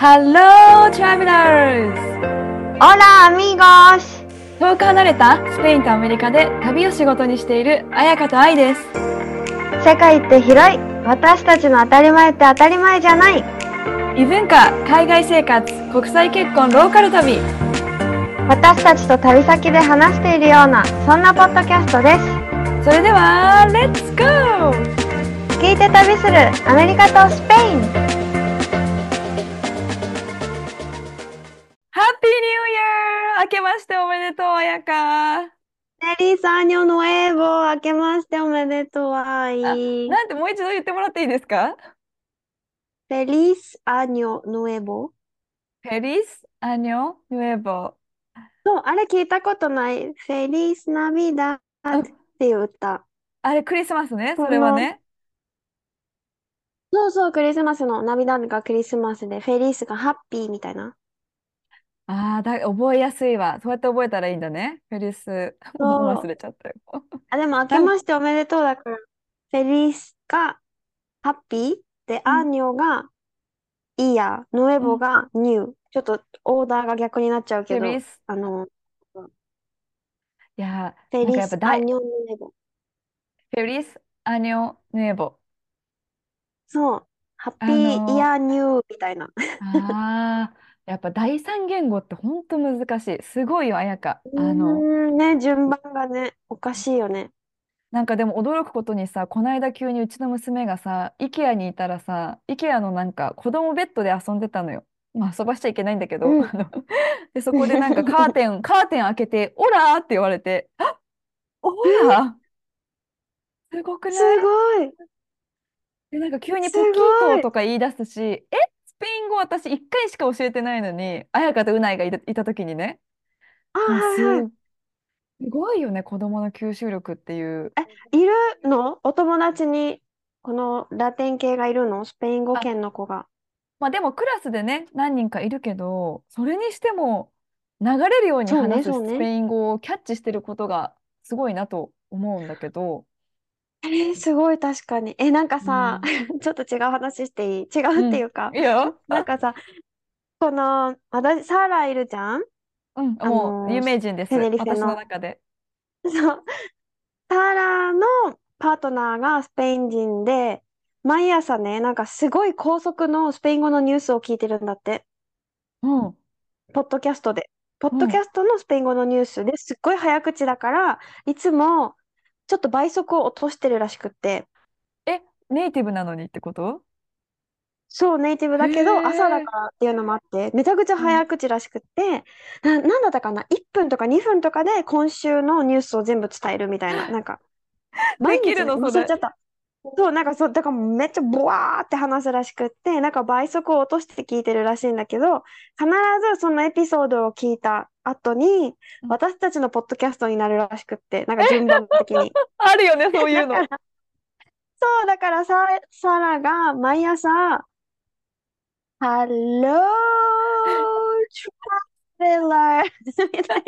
Hello, travelers! Hola amigos! 遠く離れたスペインとアメリカで旅を仕事にしている彩香と愛です。世界って広い私たちの当たり前って当たり前じゃない異文化、海外生活、国際結婚、ローカル旅。私たちと旅先で話しているようなそんなポッドキャストですそれでは、Let's go! 聞いて旅するアメリカとスペインましておめでとう、彩香。フェリーサーニョノエーボ明けましておめでとうあフなんてもう一度言ってもらっていいですか？ェリースアニョノエボ Feliz Año Nuevo. そうあれ聞いたことない。フェリースナビダっていう歌あれ、クリスマスね、それはね。そうそうクリスマスのナビダがクリスマスでフェリースがハッピーみたいなああ、だ、覚えやすいわ。そうやって覚えたらいいんだね。フェリス、もう忘れちゃったよ。あ、でも、明けましておめでとうだから、フェリスがハッピー？で、うんアーニョがイヤー、ノエうんボがニュー。ちょっとオーダーが逆になっちゃうけど、フェリス。あの、いやフェー、なんかリス、やっぱ大、アーニョ、ノエボ。フェリスアニョヌエボ。そう、ハッあピーイのヤーニューみたいな。ー、ああ、やっぱ第三言語って本当難しい。すごいよ、彩香。うあの、ーん、ね、順番がね、おかしいよね。なんかでも驚くことにさ、この間急にうちの娘がさ、IKEA にいたらさ、IKEA のなんか子供ベッドで遊んでたのよ。まあ遊ばしちゃいけないんだけど、うんあので、そこでなんかカーテン、カーテン開けて、オラーって言われて、あオラー？すごくすない？ごい。で、なんか急にすポキーごとか言い出すし、え、スペイン語私一回しか教えてないのに、彩香とうないがいた、いた時にね、あ、もうす、はいはい。すごいよね、子供の吸収力っていう。いるの？お友達に、このラテン系がいるの？スペイン語あ、圏の子が。まあでもクラスでね、何人かいるけど、それにしても流れるように話す。スペイン語をキャッチしてることがすごいなと思うんだけど、えー、すごい確かに。え、なんかうさ、ん、ちょっと違う話していい？違ううん、っていうか、いいよ。なんかさ、この、私、サーラいるじゃん？うん、あもう有の、名人です。テネリフェ私のの。中で。そう。サーラのパートナーがスペイン人で、毎朝ね、なんかすごい高速のスペイン語のニュースを聞いてるんだって。うん、ポッドキャストで。ポッうん。ドキャストのスペイン語のニュースですっごい早口だから、いつもちょっと倍速を落としてるらしくって。え、ネイティブなのにってこと？そう、ネイティブへだけど、朝だえ。からっていうのもあって、めちゃくちゃうん。早口らしくって、な、なんだったかな ?1 分とか2分とかで今週のニュースを全部伝えるみたいな。なんか、で毎きるの、それ。忘れちゃった。そう、なんかそう、だからめっちゃボワーって話すらしくって、なんか倍速を落として聞いてるらしいんだけど、必ずそのエピソードを聞いた後に、うん私たちのポッドキャストになるらしくって、なんか順番的に。あるよね、そういうの。そう、だからさ、サラが毎朝、Hello, traveler みたい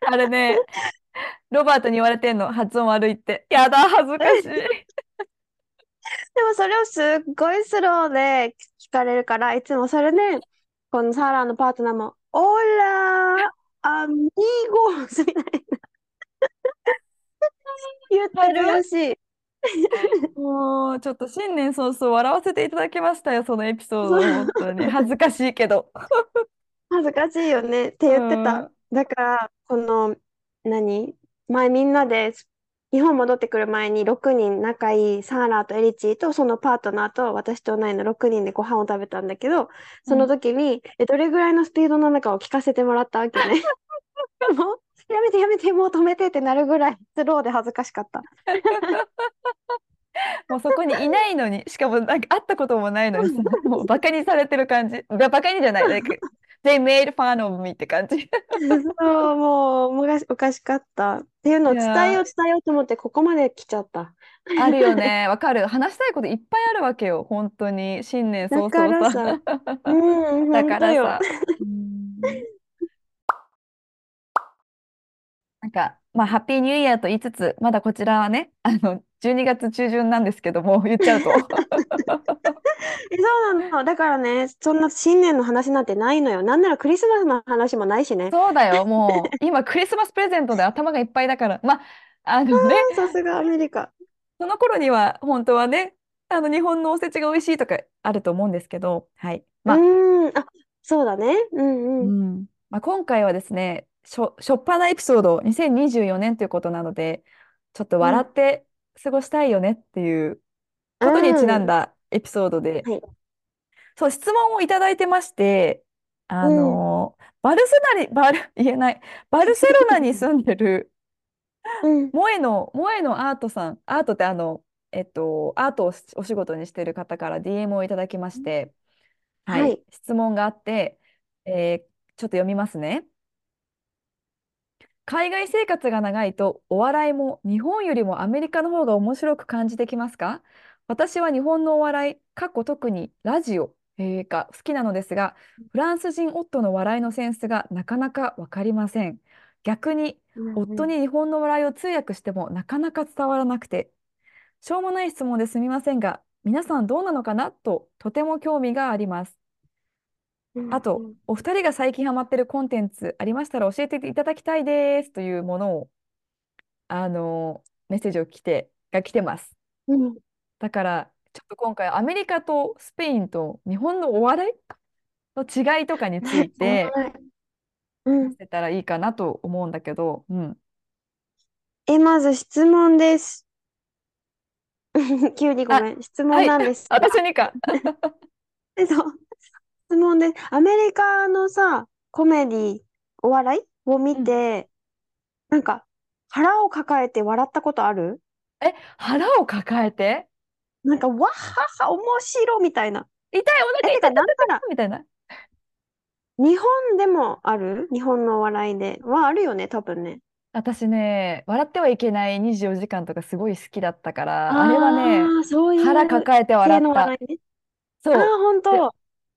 な。あれね、ロバートに言われてんの、発音悪いって。やだ、恥ずかしい。でもそれをすっごいスローで聞かれるから、いつもそれで、このサラのパートナーも、オラ、アミゴスみたいな 言ってるらしい。もう、ちょっと新年早々笑わせていただきましたよ、そのエピソード、本当に。恥ずかしいけど。恥ずかしいよねってう言ってた。ん。だから、この、何？前みんなで日本戻ってくる前に6人仲いいサーラーとエリチーとそのパートナーと私とナイの6人でご飯を食べたんだけど、うそのん。時にえどれぐらいのスピードなのかを聞かせてもらったわけね。もうやめてやめてもう止めてってなるぐらいスローで恥ずかしかった。もうそこにいないのに、しかもなんか会ったこともないのにさ、もうバカにされてる感じ。ババカにじゃない、like, they made fun of me って感じ。そう、もう昔おかしかった。っていうのをい伝えよやう伝えようと思ってここまで来ちゃった。ー、あるよね。わかる。話したいこといっぱいあるわけよ。本当に。新年早だから々さ、さ。うん、だ。からさ。うんなんか、まあ、ハッピーニューイヤーと言いつつ、まだこちらはね、あの、12月中旬なんですけども、言っちゃうと。え、そうなの。だからね、そんな新年の話なんてないのよ。なんならクリスマスの話もないしね。そうだよ、もう、今クリスマスプレゼントで頭がいっぱいだから。まあ、あのね、さすがアメリカ。その頃には本当はね、あの日本のおせちが美味しいとかあると思うんですけど、はい。まあ、うーん、あ、そうだね。うんううん。ん。まあ、今回はですね、しょ、しょっぱなエピソード2024年ということなので、ちょっとうん。笑って過ごしたいよねっていううことにちなんん。だエピソードで、はい。そう、質問をいただいてまして、あうん。のバルセナに、バル、言えない、バルセロナに住んでるうん。萌えの、萌えのアートさん、アートってあの、えっと、アートをしお仕事にしてる方から DM をいただきまして、はい、はい。質問があって、えーちょっと読みますね。海外生活が長いとお笑いも日本よりもアメリカの方が面白く感じてきますか？私は日本のお笑い、過去特にラジオ、えーが好きなのですが、フランス人夫の笑いのセンスがなかなかわかりません。逆にうんうん。夫に日本の笑いを通訳してもなかなか伝わらなくて、しょうもない質問ですみませんが、皆さんどうなのかな？ととても興味があります。うあと。お二人が最近ハマってるコンテンツありましたら教えていただきたいですというものを、あの、メッセージを来て、が来てます。うん。だから、ちょっと今回アメリカとスペインと日本のお笑いの違いとかにつね、いて。うん。話せたらいいかなと思うんだけど、うん。え、まず質問です。急にごあ、めん。質はい、問なんですが。私にか。え、そう。質問です。アメリカのさ、コメディ、お笑い？を見うん。て、なんか、腹を抱えて笑ったことある？え、腹を抱えて？なんか、わっはっは、面白みたいな。痛い、おえ、腹痛い、てか、なんなら、みたいな。日本でもある日本のお笑いで。はあるよね、多分ね。私ね、笑ってはいけない24時間とかすごい好きだったから、あれはね、ああ、そういう腹抱えて笑系った。の笑いね。ああ、そう。で、本当。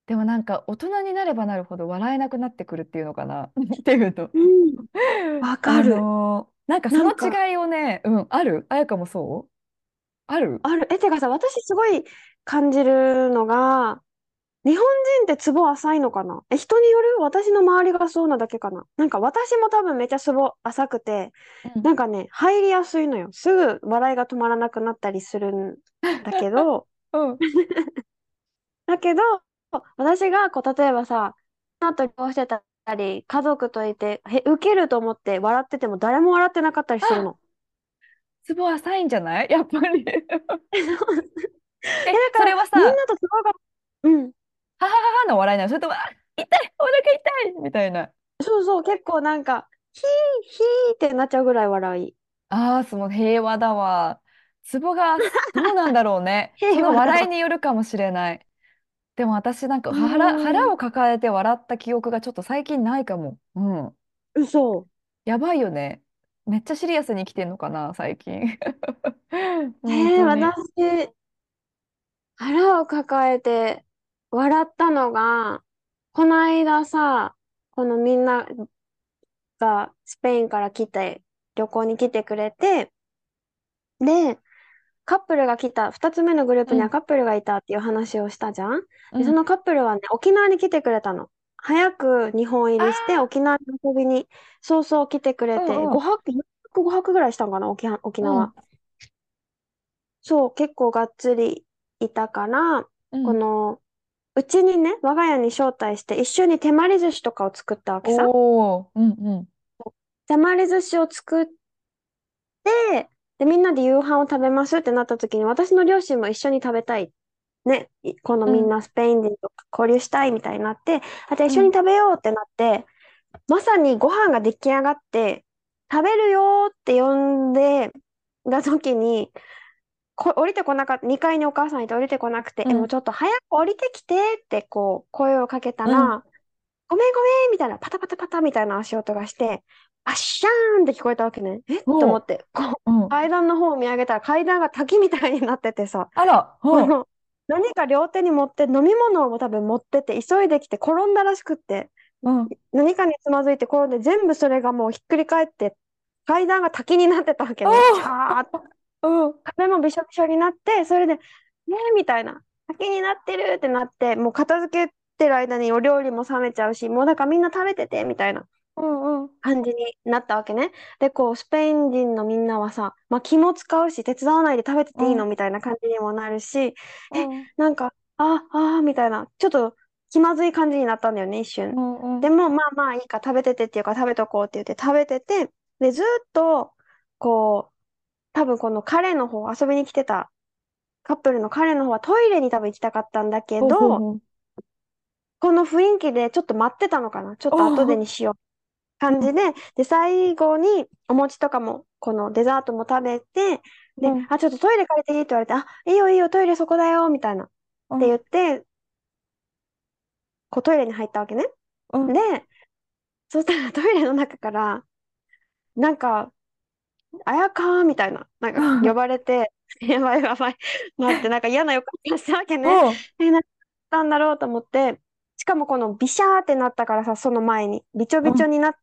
でもなんか大人になればなるほど笑えなくなってくるっていうのかな っていうと。うん、わかある。のーなんかその違いをね、うん、ある？あやかもそう？ある？ある。え、てかさ、私すごい感じるのが、日本人ってツボ浅いのかな？え、人による？私の周りがそうなだけかな？なんか私も多分めっちゃツボ浅くて、うん。なんかね、入りやすいのよ。すぐ笑いが止まらなくなったりするんだけど、うん。だけど、私がこう、例えばさ、あとこうしてたり、家族といて、へ、ウケると思って笑ってても誰も笑ってなかったりするあ、の。ツボ浅いんじゃない？やっぱり え、え、そだから、みんなれはさ、とツボが、うん、ははははの笑いなの？それとも、あ、痛い、お腹痛いみたいな。そうそう、結構なんか、ヒーヒーってなっちゃうぐらい笑い。ああ、その平和だわ。ツボが、どうなんだろうね。そ 平和だわ。の笑いによるかもしれない。でも私なんかう腹、腹を抱えて笑った記憶がちょっと最近ないかも。うん。嘘。やばいよね。めっちゃシリアスに生きてんのかな、最近。本 えー、当に。私、腹を抱えて笑ったのが、この間さ、このみんながスペインから来て、旅行に来てくれて、で、カップルが来た、二つ目のグループにはうん、カップルがいたっていう話をしたじゃん？で、そうん。のカップルはね、沖縄に来てくれたの。早く日本入りして、あ沖縄に遊びに、そうそう来てくれて、んうん、5泊、4泊5泊ぐらいしたんかな、沖縄、沖縄。うん、そう、結構がっつりいたから、うん。この、うちにね、我が家に招待して、一緒に手まり寿司とかを作ったわけさ。うん、うん、手まり寿司を作って、で、みんなで夕飯を食べますってなった時に、私の両親も一緒に食べたい。ね、いこのうん、みんなスペイン人と交流したいみたいになって、あ、じゃあ一緒にうん。食べようってなって、まさにご飯が出来上がって、食べるよーって呼んでた時に、こ、降りてこなかった、2階にお母さんいて降りてこなくて、え、もううんちょっと早く降りてきてってこう声をかけたうんら、ごめんごめんみたいな、パタパタパタみたいな足音がして、あっしゃーんって聞こえたわけね。え？と思って、こう、うん。階段の方を見上げたら階段が滝みたいになっててさ、あら、何か両手に持って飲み物を多分持ってて急いできて転んだらしくって、うん。何かにつまずいて転んで全部それがもうひっくり返って階段が滝になってたわけおね。シー、ャーって。うん。壁もびしょびしょになって、それで、ねえ、みたいな。先になってるってなって、もう片付けてる間にお料理も冷めちゃうし、もうだからみんな食べてて、みたいなうんうん。感じになったわけね。で、こう、スペイン人のみんなはさ、まあ、気も使うし、手伝わないで食べてていいの？みたいな感じにもなるし、え、うんうんなんか、あ、あ、みたいな、ちょっと気まずい感じになったんだよね、一瞬。うんでも、まあまあいいか、食べててっていうか、食べとこうって言って食べてて、で、ずっと、こう、多分この彼の方、遊びに来てたカップルの彼の方はトイレに多分行きたかったんだけほうほうど、ほう。この雰囲気でちょっと待ってたのかな？ちょっと後でにしよう感じで、で、最後にお餅とかも、このデザートも食べて、で、うんあ、ちょっとトイレ借りていいって言われて、あ、いいよいいよ、トイレそこだよ、みたいな。ってうん言って、こうトイレに入ったわけね。うんで、そしたらトイレの中から、なんか、あやかーみたいな、なんか呼ばれて、やばいやばい、待って、なんか嫌な予感がしたわけね。うんえ、何だったんだろうと思って、しかもこのビシャーってなったからさ、その前に、びちょびちょになった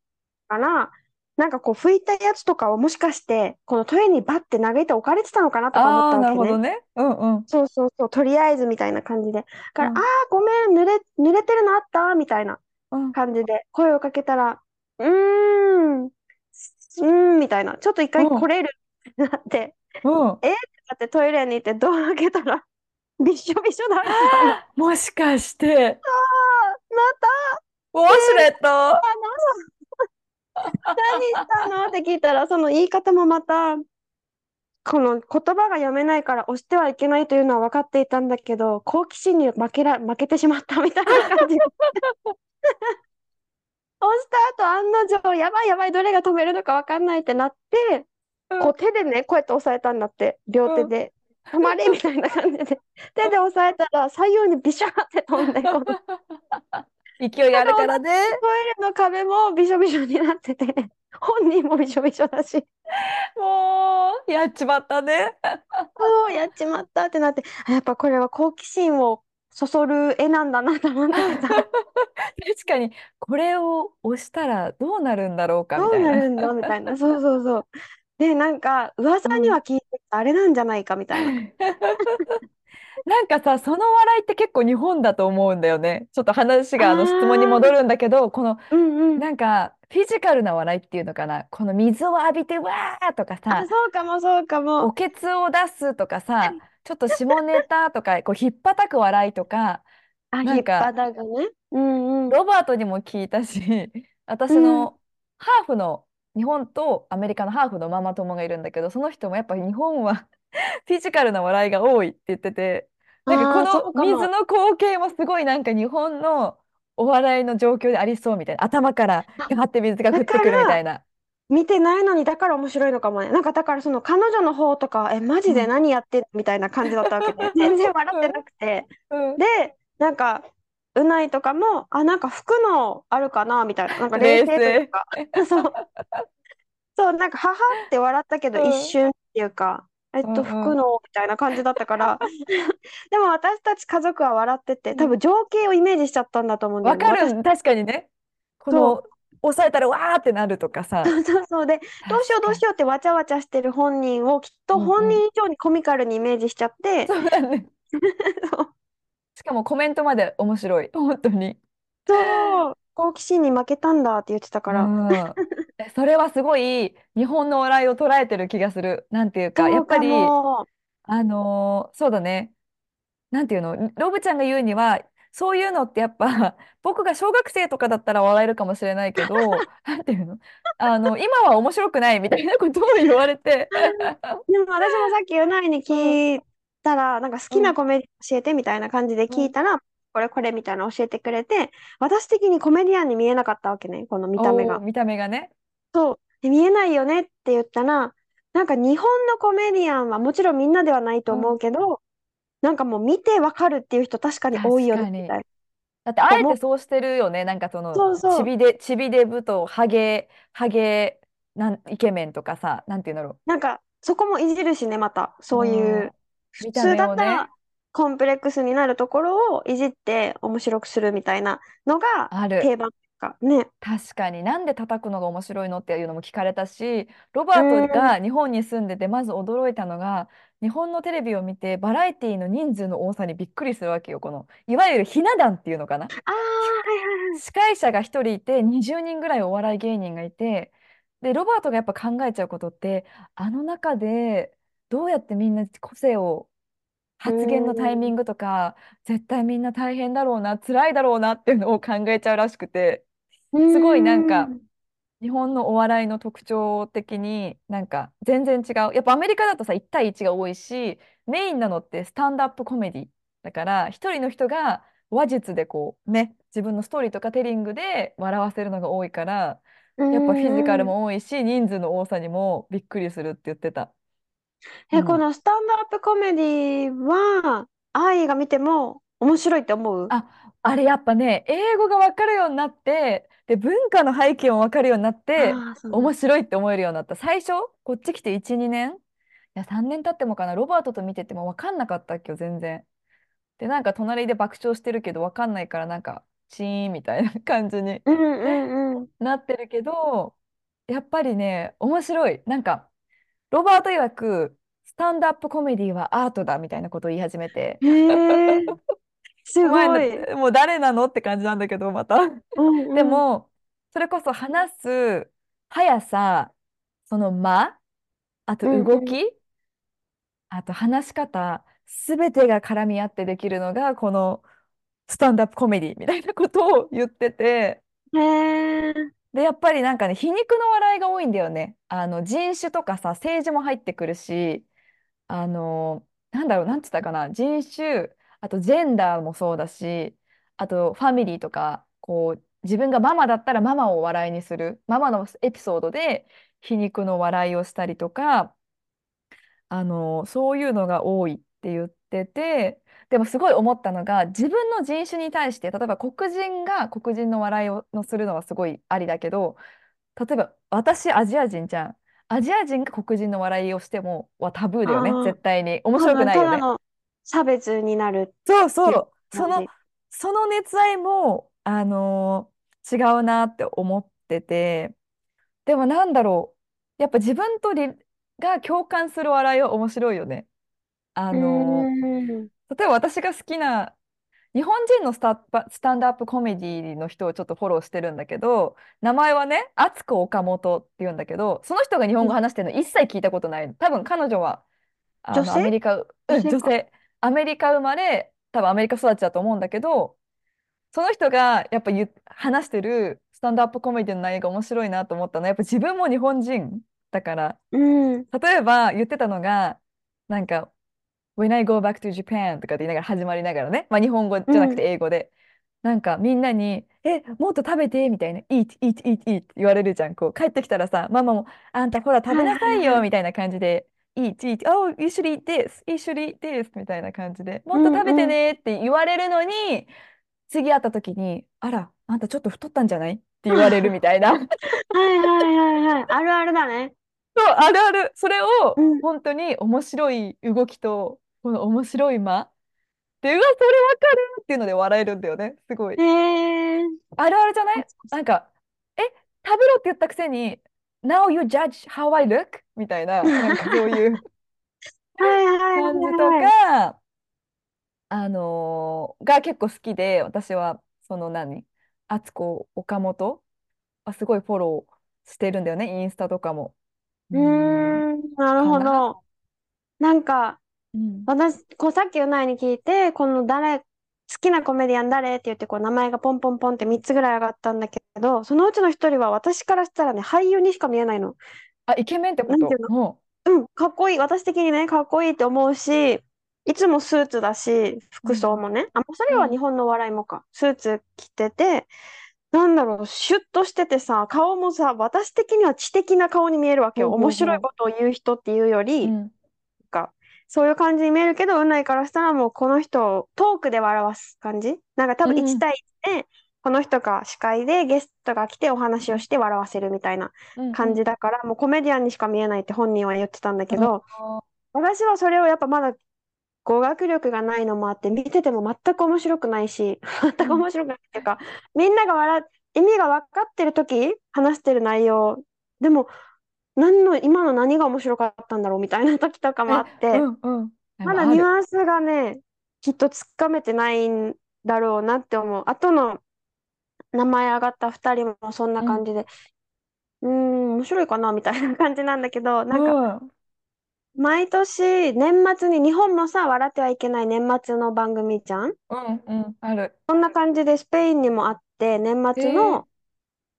から、なんかこう拭いたやつとかをもしかして、このトイレにバッて投げて置かれてたのかなとか思っああ、なるたわけね。ほどね。うんうん。そうそうそう、とりあえずみたいな感じで。だから、ああうんー、ごめん、濡れ、濡れてるのあったみたいなうん感じで声をかけたら、うーん、うーん、みたいな。ちょっと一回うん来れるってなって、うんえってなってトイレに行ってドア開けたら、びっしょびしょだもしかして、あ、また、ウォシュレットあの、何したの？って聞いたら、その言い方もまた、この言葉が読めないから押してはいけないというのは分かっていたんだけど、好奇心に負けら、負けてしまったみたいな感じ。押した後案の定、やばいやばい、どれが止めるのか分かんないってなって、こう手でね、こうやって押さえたんだって、両手で。止まれみたいな感じで。手で押さえたら、左右にビシャーって飛んで、こ の勢いがあるからね。トイレの壁もびしょびしょになってて、本人もびしょびしょだし、もう、やっちまったね。そうやっちまったってなって、あやっぱこれは好奇心をそそる絵なんだなと思ってさ、確かに、これを押したらどうなるんだろうかみどうたいな。なるんだみたいな、そうそうそう。で、なんか噂には聞いてたあれなんじゃないかみたいな。なんかさ、その笑いって結構日本だと思うんだよね。ちょっと話あがあの質問に戻あ、るんだけど、このうんうん。なんかフィジカルな笑いっていうのかな？この水を浴びてわーとかあ、さ、そうかもそうかおも。けつを出すとかさ、ちょっと下ネタとか、こうひっぱたく笑いとか、あ、なんかね。うんうん。ロバートにも聞いたし、私うんのハーフの日本とアメリカのハーフのママ友がいるんだけど、その人もやっぱり日本は フィジカルな笑いが多いって言ってて、なんかこの。水の光景もすごいなんか日本のお笑いの状況でありそうみたいな、頭からあ、ガーって水が降だってくるみたいな。見てないのにだから面白いのかもね。なんかだからその彼女の方とか、え、マジでうん。何やってんのみたいな感じだったわけで、全然笑ってなくて。うんうんで、なんか、うないとかも、あ、なんか服のあるかなみたいな。なんか冷冷静と。か、そう、そう、なんか、ははって笑ったけど、一うん瞬っていうか、えっうと、んうん。服の、みたいな感じだったから、でも私たち家族は笑ってて、うん多分情景をイメージしちゃったんだと思うんだよね。私、わかる、確かにね。この、押さえたらわーってなるとかさ。そうそうで、どうしようどう。しようってわちゃわちゃしてる本人をきっと。本人以上にコミカルにイメージしちゃって、そうだね。しかもコメントまで面白い。本当に。そう好奇心に負けたんだって言ってたかうら、ん。えそれはすごい日本の笑いを捉えてる気がする。なんていうか、やそうかっぱり、も。あのーそうだね。なんていうの、ロブちゃんが言うには、そういうのってやっぱ、僕が小学生とかだったら笑えるかもしれないけど、なんていうの、あの、今は面白くないみたいなことを言われて、でも私もさっきうないにうん、聞いたら、なんか好きうん、なコメディ教えてみたいな感じでうん。聞いたら、これこれみたいなの教えてくれて、私的にコメディアンに見えなかったわけね、この見た目おー、が。見た目がね。そう。で、見えないよねって言ったら、なんか日本のコメディアンはもちろんみんなではないとうん、思うけど、なんかもう見てわかるっていう人確かに多いよね。みたいな。だってあえ。てそうしてるよね。なんかそのそうそう。ちびで、ちびデブとハゲ、ハゲ、なんイケメンとかさ、なんていうんだろなんか、そこもいじるしね、また。う。そういうん、う、普見た目通だったらコンプレックスになるところをいじって面白くするみたいなのがある。定番かね。確かになんで叩くのが面白いのっていうのも聞かれたしロうバートん。が日本に住んでてまず驚いたのが日本のテレビを見てバラエティの人数の多さにびっくりするわけよこのいわゆるひな壇っていうのかなあ。司会者が一人いて20人ぐらいお笑い芸人がいてでロバートがやっぱ考えちゃうことってあの中でどうやってみんな個性をう発言のタイミん。ングとか絶対みんな大変だろうな辛いだろうなっていうのを考えちゃうらしくてうすごいなんかん。日本のお笑いの特徴的になんか全然違う。やっぱアメリカだとさ1対1が多いしメインなのってスタンドアップコメディだから一人の人が話術でこうね自分のストーリーとかテリングで笑わせるのが多いからうやっぱフィジカルん。も多いし人数の多さにもびっくりするって言ってた。うえ、こん、のスタンドアップコメディは、愛が見ても面白いって思う？あ、あれやっぱね英語が分かるようになってで文化の背景も分かるようになってああー、そうね。面白いって思えるようになった。最初こっち来て1、2年？いや3年経ってもかな？ロバートと見てても分かんなかったっけよ全然。でなんか隣で爆笑してるけど分かんないからなんかチーンみたいな感じにうんうんうん。なってるけどやっぱりね面白い。なんかロバート曰くスタンドアップコメディはアートだみたいなことを言い始めてへえ、すお前なごい。もう誰なのって感じなんだけどまた。うんうん。でもそれこそ話す速さその間あとうんうん。動きあと話し方すべてが絡み合ってできるのがこのスタンドアップコメディみたいなことを言っててへえ。でやっぱりなんかね皮肉の笑いが多いんだよね。あの人種とかさ政治も入ってくるしあのなんだろうなんつったかな。人種あとジェンダーもそうだしあとファミリーとかこう自分がママだったらママを笑いにするママのエピソードで皮肉の笑いをしたりとかあのそういうのが多いって言っててでもすごい思ったのが自分の人種に対して例えば黒人が黒人の笑いをのするのはすごいありだけど例えば私アジア人じゃん。アジア人が黒人の笑いをしてもはタブーだよね絶対に。面白くないよね。の差別になるそうっていうそうその。その熱愛もあのー違うなって思ってて。でもなんだろう。やっぱ自分とりが共感する笑いは面白いよね。あうーのん。例えば私が好きな日本人のスタスタンドアップコメディの人をちょっとフォローしてるんだけど名前はね敦子岡本っていうんだけどその人が日本語話してるの一切聞いたことない。多分彼女はあのアメリカ、うん、女性アメリカ生まれ多分アメリカ育ちだと思うんだけどその人がやっぱ話してるスタンドアップコメディの内容が面白いなと思ったのはやっぱ自分も日本人だから。うん。例えば言ってたのがなんか When I go back to Japan とかって言いながら始まりながらね、まあ、日本語じゃなくてうん。英語で、なんかみんなに、え、もっと食べてみたいな、eat, eat, eat, eat って言われるじゃん。こう帰ってきたらさ、ママも、あんたほら食べはいなさいよ。みたいな感じで、eat, eat, oh, you should eat this, you should eat this みたいな感じで、もうっと食べて。ねって言われるのに、次会った時に、あら、あんたちょっと太ったんじゃない？って言われるみたいな。はいはいはいはい。あるあるだね。そう、あるある。それをうん。本当に面白い動きと、この面白い間？で、うわ、それわかるっていうので笑えるんだよね。すごい。へえ。あるあるじゃない？なんか、え、食べろって言ったくせに、Now you judge how I look? みたいん。な、なんかそう はいいう感じとはい。か、あのーが結構好きで、私は、その何、敦子、岡本はすごいフォローしてるんだよね、インスタとかも。うん、なる。ほど。なんか、うん。私、こうさっきうないに聞いて、この誰、好きなコメディアン誰って言って、こう名前がポンポンポンって3つぐらい上がったんだけど、そのうちの一人は私からしたらね、俳優にしか見えないの。あ、イケメンってこなんていうの？うん、かっこいい。私的にね、かっこいいって思うし、いつもスーツだし、う。う服装ん。もね。あ、まあそれは日うん。本のお笑いもか。スーツ着てて、なんだろう、シュッとしててさ、顔もさ、私的には知的な顔に見えるわけよ。面白いことを言う人っていうよう。うり、ん。か、そういう感じに見えるけど、うないからしたらもうこの人をトークで笑わす感じ？なんか多分1うん。対1で、この人が司会でゲストが来てお話をして笑わせるみたいなうん。う感じん。だから、もうコメディアンにしか見えないって本人は言ってたんだけあど、あ。私はそれをやっぱまだ語学力がないのもあって、見てても全く面白くないし、全くうん。面白くないっていうか、みんなが笑っ意味が分かってる時話してる内容でも何の今の何が面白かったんだろうみたいな時とかもあえ、って、うんうん。でまだニュ。アンスがね、きっとつかめてないんだろうなって思う。あとの名前上がった2人もそんなうん。感じで、うーん、面白いかなみたいな感じなんだけど、うなんかん。毎年年末に日本もさ、笑ってはいけない年末の番組じゃん？うんうん。ある。そんな感じでスペインにもあって、年えー、末の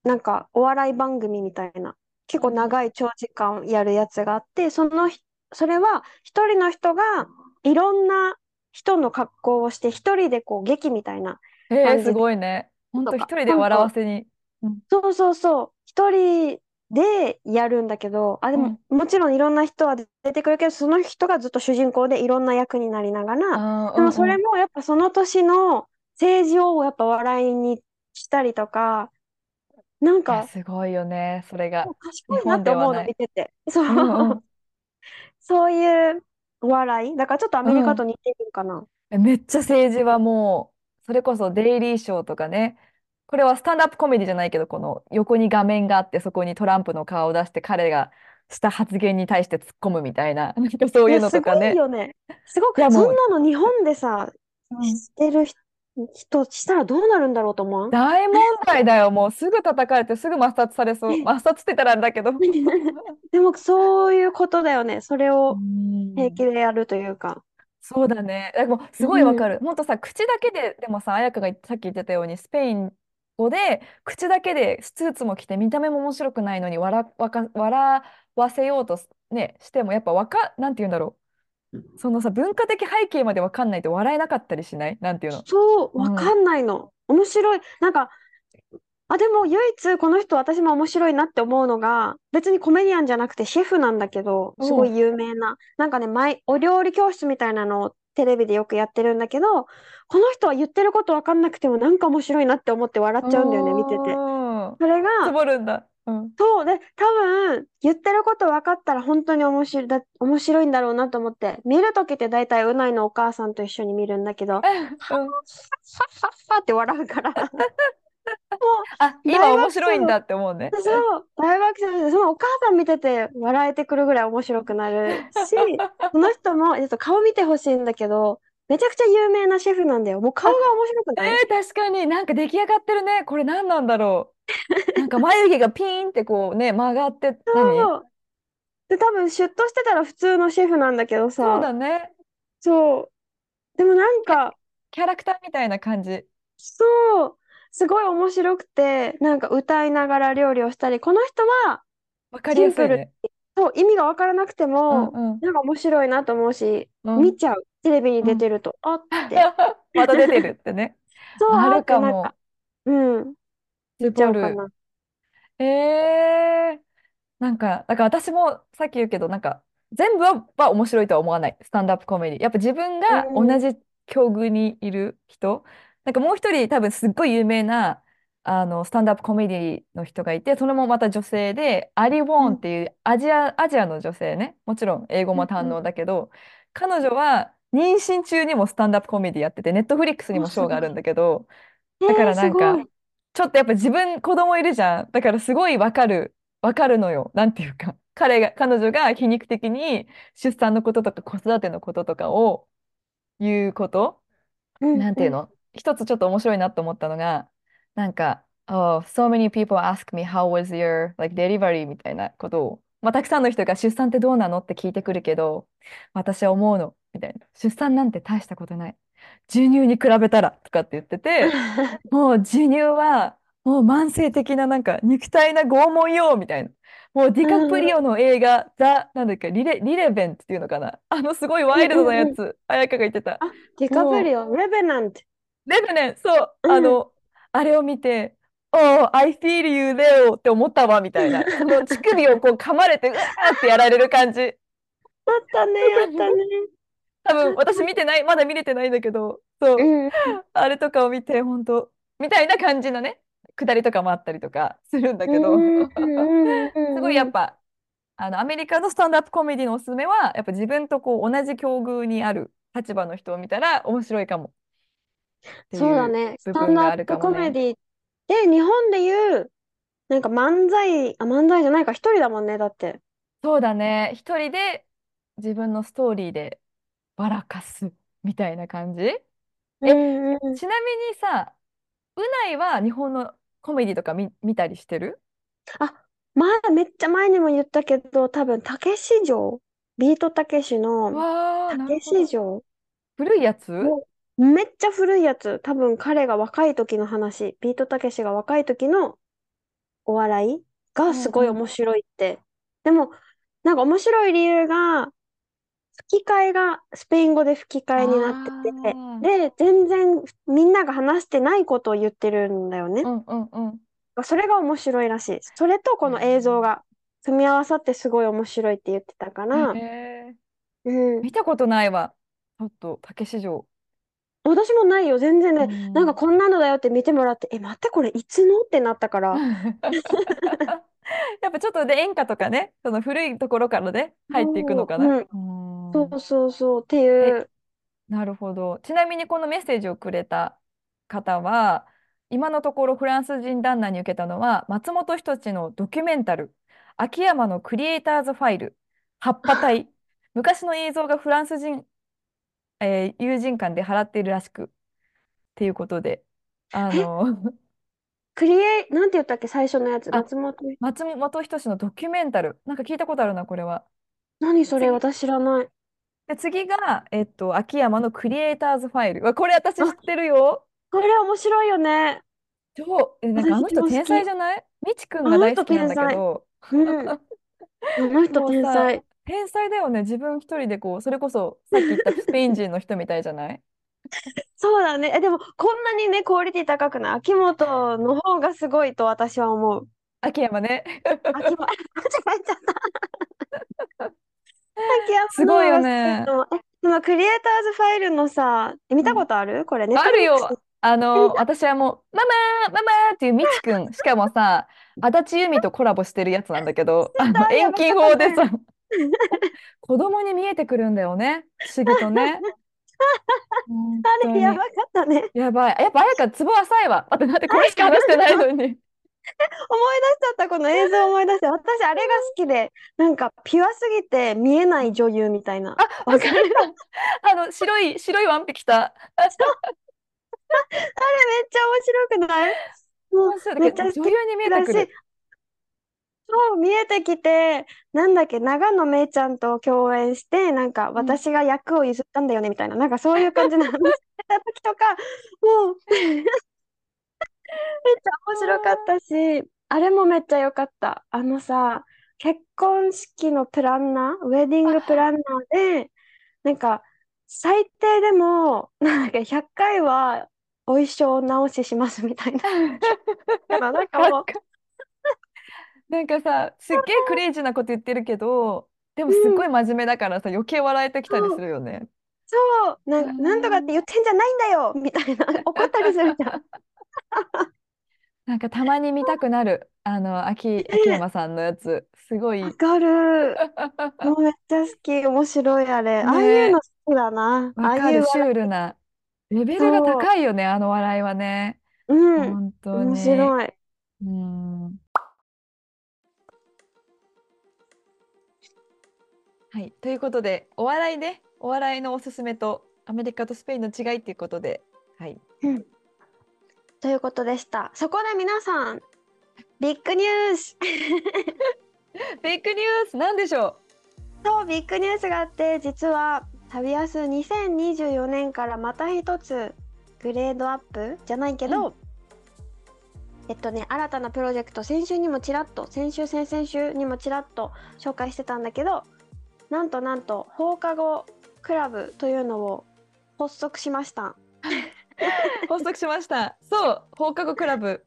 なんかお笑い番組みたいな、結構うん長い長時間やるやつがあって、そのひ、それは一人の人がいろんな人の格好をして、一人でこう劇みたいなえー、すごいね。ほんととか、一人で笑わせに。うん。そうそうそう、一人でやるんだけど、あ、でもうん。もちろんいろんな人は出てくるけど、その人がずっと主人公でいろんな役になりながら、でもそ。れもやっぱその年の政治をやっぱ笑いにしたりとか、なんいや、か、すごいよね。それが。日賢いなっ本て思うの。見てて。そうんうう。ん。そういうお笑い？だからちょっとアうメリカとん。似てるかな？えめっちゃ政治はもう、それこそデイリーショーとかね。これはスタンドアップコメディじゃないけど、この横に画面があって、そこにトランプの顔を出して、彼がした発言に対して突っ込むみたいな、なんかそういうのすごとかね。いよね。すごく、いや、そんなの日本でさ、うんしてる人人したらどうなるんだろうと思う大問題だよ。もうすぐ叩かれて、すぐ抹殺されそう。抹殺って言ったらあれだけど。でもそういうことだよね。それうを平気んでやるというか。そうだね。でもうすごいわかん。る。ほんとさ、口だけで、でもさ、彩香がさっき言ってたように、スペイン語で、口だけでスーツも着て、見た目も面白くないのに笑わか、笑わせようとすね、しても、やっぱわか、なんて言うんだろう。そのさ、文化的背景までわかんないと笑えなかったりしない？なんていうの？そう、わうん。かんないの。面白い。なんか、あ、でも唯一この人私も面白いなって思うのが、別にコメディアンじゃなくてシェフなんだけど、すごうん。い有名な。なんかね、毎、お料理教室みたいなのをテレビでよくやってるんだけど、この人は言ってることわかんなくてもなんか面白いなって思って笑っちゃうんだよね、見てて。それつが、ぼるんだ。うん。そうで、多分、言ってること分かったら本当に面白い、だ、面白いんだろうなと思って、見るときって大体うないのお母さんと一緒に見るんだけど、はっはうん。っはっって笑うから、もあ、う大今面白いんだって思うね。そう、大爆笑で、そのお母さん見てて笑えてくるぐらい面白くなるし、その人も、えっと、顔見てほしいんだけど、めちゃくちゃ有名なシェフなんだよ。もう顔あ、が面白くえない？ー、確かになんか出来上がってるね。これ何なんだろう。なんか眉毛がピーンってこうね、曲がって、何？そう。で、多分シュッとしてたら普通のシェフなんだけどそうさ、だね。そう。でもなんか、キャラクターみたいな感じ。そう、すごい面白くて、なんか歌いながら料理をしたり、この人はわかりやすいね。に、そう、意味がわからなくてうんも、うん。なんか面白いなと思うし、うん。見ちゃう。テレビにうん。出てると、あって。また出てるってね。そう、あるか、かも。うん、見ちゃ。うかな。えー。なんか、だから私もさっき言うけど、なんか、全部は、は面白いとは思わない。スタンドアップコメディ。やっぱ自分うが同ん、じ境遇にいる人。なんかもう一人多分すっごい有名な、あの、スタンドアップコメディの人がいて、それもまた女性で、アリ・ウォーンっうん、ていうアジア、アジアの女性ね。もちろん英語うん、も堪うん。能だけど、彼女は妊娠中にもスタンドアップコメディやってて、ネットフリックスにお、もショーがあるん。だけど、だかえー、らなんか。ちょっとやっぱ自分、子供いるじゃん。だからすごいわかる、わかるのよ。なんていうか。彼が、彼女が皮肉的に出産のこととか子育てのこととかを言うこと。なんていうの？一つちょっと面白いなと思ったのが、なんか、Oh, so many people ask me how was your like delivery みたいなことを、まあ、たくさんの人が出産ってどうなのって聞いてくるけど、私は思うの、みたいな。出産なんて大したことない。授乳に比べたらとかって言ってて、もう授乳はもう慢性的ななんか肉体な拷問よみたいな。もうディうカプリん、オの映画、ザ、なんだっけ、リレ、リレベントっていうのかな。あのすごいワうん、イルドなうん。うんやつ、彩香が言ってた。あ、ディカプもリオ、レベナント。う、レベね、そう、うん。あの、あれを見て、Oh, I feel you, Leo って思ったわみたいな。その乳首をこう噛まれて、うわーってやられる感じ。あったね、あったね。多分私見てない、まだ見れてないんだけど、そう。うん、あれとかを見て、本当みたいな感じのね、下りとかもあったりとかするんだうけど、すごいやっぱ、あの、アメリカのスタンドアップコメディのおすすめは、やっぱ自分とこう同じ境遇にある立場の人を見たら面白いかもっていうそうだね。ス部分があるかタンドアップもね。コメディで、日本で言う、なんか漫才、あ、漫才じゃないか、一人だもんね、だって。そうだね。一人で自分のストーリーで笑かすみたいな感じ？うえ、んうん。ちなみにさ、うないは日本のコメディとか見、見たりしてる？あ、前、めっちゃ前にも言ったけど、多分、たけし城、ビートたけしの、わあ、たけなるほど。し城古いやつ？めっちゃ古いやつ。多分、彼が若い時の話。ビートたけしが若い時のお笑いがすごい面白いって。でも、なんか面白い理由が、吹き替えがスペイン語で吹き替えになってて、で、全然みんなが話してないことを言ってるんだよね。うんうんうん。それが面白いらしい。それとこの映像が組み合わさってすごい面白いって言ってたから、へえうん。見たことないわ。ちょっと、竹市場。私もないよ、全然ね。うんなんかこんなのだよって見てもらって、え、待って、これいつの？ってなったから。やっぱちょっとで演歌とかね、その古いところからね、入っていくのかな。そうそうそうっていう。なるほど。ちなみにこのメッセージをくれた方は、今のところフランス人旦那に受けたのは、松本人志のドキュメンタル、秋山のクリエイターズファイル、葉っぱ隊、昔の映像がフランス人、えー友人間で払っているらしく、っていうことで、あの、クリエイ、なんて言ったっけ、最初のやつ。あ松本。松本人志のドキュメンタル、なんか聞いたことあるな、これは。何それ、次私知らない。で、次が、えっと、秋山のクリエイターズファイル。うわこれ私知ってるよ。これ面白いよね。超、え、なんかあの人私も天才じゃない？みちくんが大好きなんだけど、うん。あの人もうさ天才。天才だよね。自分一人でこう、それこそさっき言ったスペイン人の人みたいじゃない？そうだね。え、でも、こんなにね、クオリティ高くない？秋元の方がすごいと私は思う。秋山ね。秋元、間違えちゃった。秋山すごいよねえ、でもクリエイターズファイルのさ、え見たことある？これ、ネッあるよ。あの、私はもう、ママー、ママーっていうみちくん。しかもさ、足立由美とコラボしてるやつなんだけど、あの、遠近法でさ、子供に見えてくるんだよね。不思議とね。本 あれやばかったね。やばい。やっぱ、あやかツボ浅いわ。待って、待って、これしか話してないのに。思い出しちゃった、この映像思い出して。私、あれが好きで、なんか、ピュアすぎて見えない女優みたいな。あ、わかる？あの、白い、白いワンピ着た。めっちゃ面白くない？もうめっちゃ女優に見えてくる。、そう、見えてきて、なんだっけ、長野めいちゃんと共演して、なんか、私が役を譲ったんだよね、みたいな、なんかそういう感じの話 してた時とか、もう、めっちゃ面白かったし、あれもめっちゃ良かった。あのさ、結婚式のプランナー、ウェディングプランナーで、なんか、最低でも、なんか100回はお衣装直ししますみたいな。なんかもう、なんかさ、すっげえクレイジーなこと言ってるけど、でもすっごい真面目だからさ、余計笑えてきたりするよね。そう、なんなんとかって言ってんじゃないんだよみたいな、怒ったりするじゃん。なんかたまに見たくなる。あの、秋、秋山さんのやつ。すごい。わかる。もうめっちゃ好き。面白いあれ。ああいうの好きだな。あわかる、あいうシュールな。レベルが高いよね、あの笑いはね。うん。本当面に。白い。うん。はい、ということで、お笑いで、お笑いのおすすめとアメリカとスペインの違いっていうことで、はい。ということでした。そこで皆さん、ビッグニュース。ビッグニュース、なんでしょそう、ビッグニュースがあって、実は旅安2024年からまた一つグレードアップ？じゃないけど、えっとね、新たなプロジェクト、先週にもちらっと、先週、先々週にもちらっと紹介してたんだけど、なんとなんと放課後クラブというのを発足しました。う 発足しました。そう、放課後クラブ。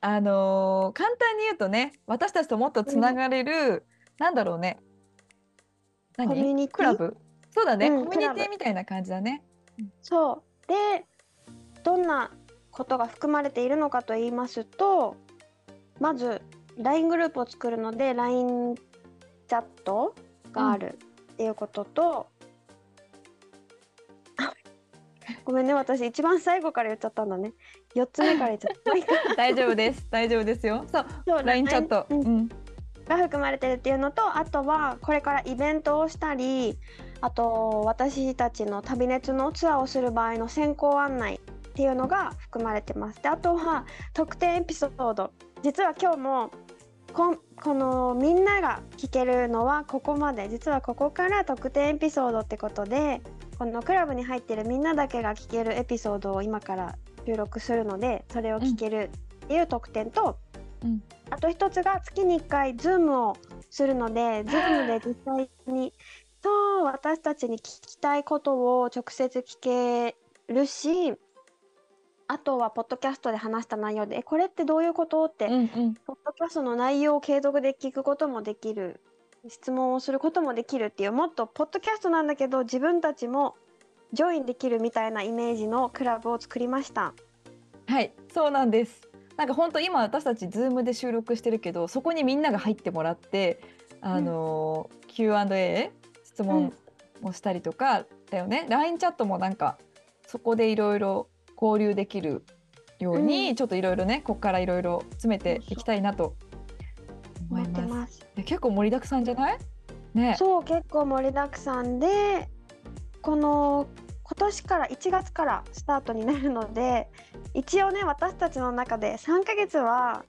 あのー簡単に言うとね、私たちともっとつながれる、なんだろうね。何？コミュニティ？クラブ？そうだね、うんコミュニティみたいな感じだね。そうでどんなことが含まれているのかと言いますとまず LINE グループを作るので LINE チャットがあるっていうことと、ごめんね私一番最後から言っちゃったんだね4つ目から言っちゃった。大丈夫です。大丈夫ですよ。そう、そう LINE チャット。ううんん。が含まれてるっていうのとあとはこれからイベントをしたりあと私たちの旅熱のツアーをする場合の先行案内っていうのが含まれてます。であとは特典エピソード実は今日もこんこのみんなが聞けるのはここまで。実はここから特典エピソードってことでこのクラブに入ってるみんなだけが聞けるエピソードを今から収録するのでそれを聞けるっていう特典と、うん。あと一つが月に1回 Zoom をするので Zoom で実際にと私たちに聞きたいことを直接聞けるしあとはポッドキャストで話した内容で「えこれってどういうこと?」って、うんうん。ポッドキャストの内容を継続で聞くこともできる質問をすることもできるっていうもっとポッドキャストなんだけど自分たちもジョインできるみたいなイメージのクラブを作りました。はい、そうなんです。なんか本当今私たちズームで収録してるけど、そこにみんなが入ってもらって、あのー Q&A 質問をしたりとかだよね。LINE チャットもなんかそこでいろいろ交流できるように、うんちょっといろいろね、ここからいろいろ詰めていきたいなと思います。結構盛りだくさんじゃない？ね。そう結構盛りだくさんでこの今年から1月からスタートになるので一応ね私たちの中で3ヶ月は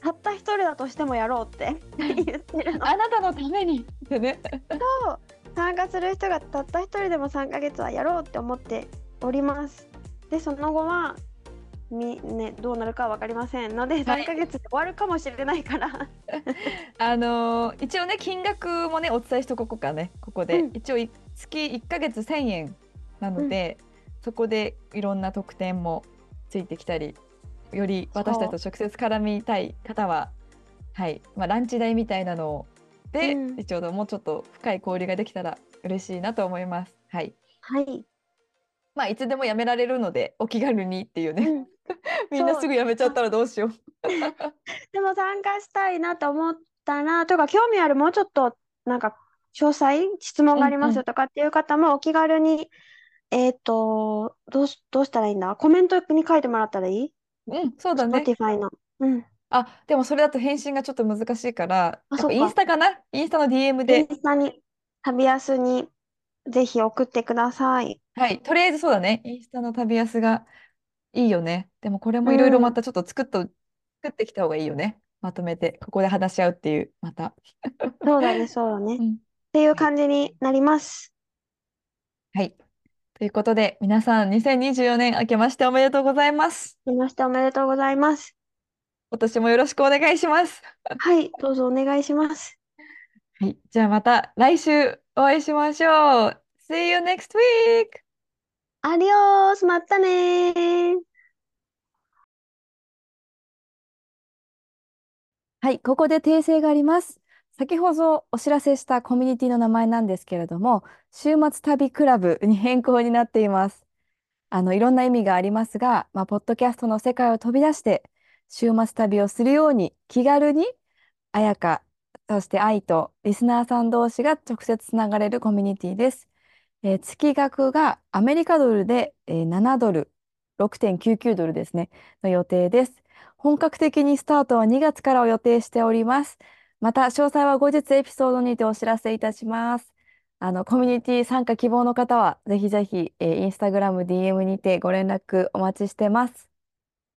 たった一人だとしてもやろうって 言ってるの。あなたのためにってね。と参加する人がたった一人でも3ヶ月はやろうって思っております。でその後はみ、ね、どうなるかは分かりませんのではい。3ヶ月で終わるかもしれないから、あのー一応ね金額もねお伝えしとこうかねここで、うん。一応い月1ヶ月1000円なので、そこでいろんな特典もついてきたりより私たちと直接絡みたい方ははい、まあ、ランチ代みたいなので、うん。一応もうちょっと深い交流ができたら嬉しいなと思います。はい。はい、まあ、いつでもやめられるのでお気軽にっていうね、うん みんなすぐやめちゃったらどうしよう。でも参加したいなと思ったらとか興味あるもうちょっとなんか詳細質問がありまうんうんすとかっていう方もお気軽にえっ、とどうしどうしたらいいんだ？コメントに書いてもらったらいい？うん、そうだね。Spotify の。うん。あ、でもそれだと返信がちょっと難しいから、インスタかな？インスタの DM インで、スタに旅安にぜひ送ってください。はい、とりあえずそうだね。インスタの旅安がいいよね。でもこれもいろいろまたちょっと作っと、作ってきた方がいいよね。まとめて、ここで話し合うっていう、また。そうだね、そうだね。っうん。ていう感じになります。はい。ということで、皆さん、2024年明けましておめでとうございます。明けましておめでとうございます。今年もよろしくお願いします。はい、どうぞお願いします。はい。じゃあまた来週お会いしましょう。See you next week! アディオース、またねー。はい、ここで訂正があります。先ほどお知らせしたコミュニティの名前なんですけれども、週末旅クラブに変更になっています。あの、いろんな意味がありますが、まあ、ポッドキャストの世界を飛び出して、週末旅をするように気軽に、彩香、そして愛とリスナーさん同士が直接つながれるコミュニティです。えー月額がアメリカドルで、えー7ドル、6.99ドルですね、の予定です。本格的にスタートは2月からを予定しております。また、詳細は後日エピソードにてお知らせいたします。あの、コミュニティ参加希望の方は、ぜひぜひ、えー、インスタグラム DM にてご連絡お待ちしてます。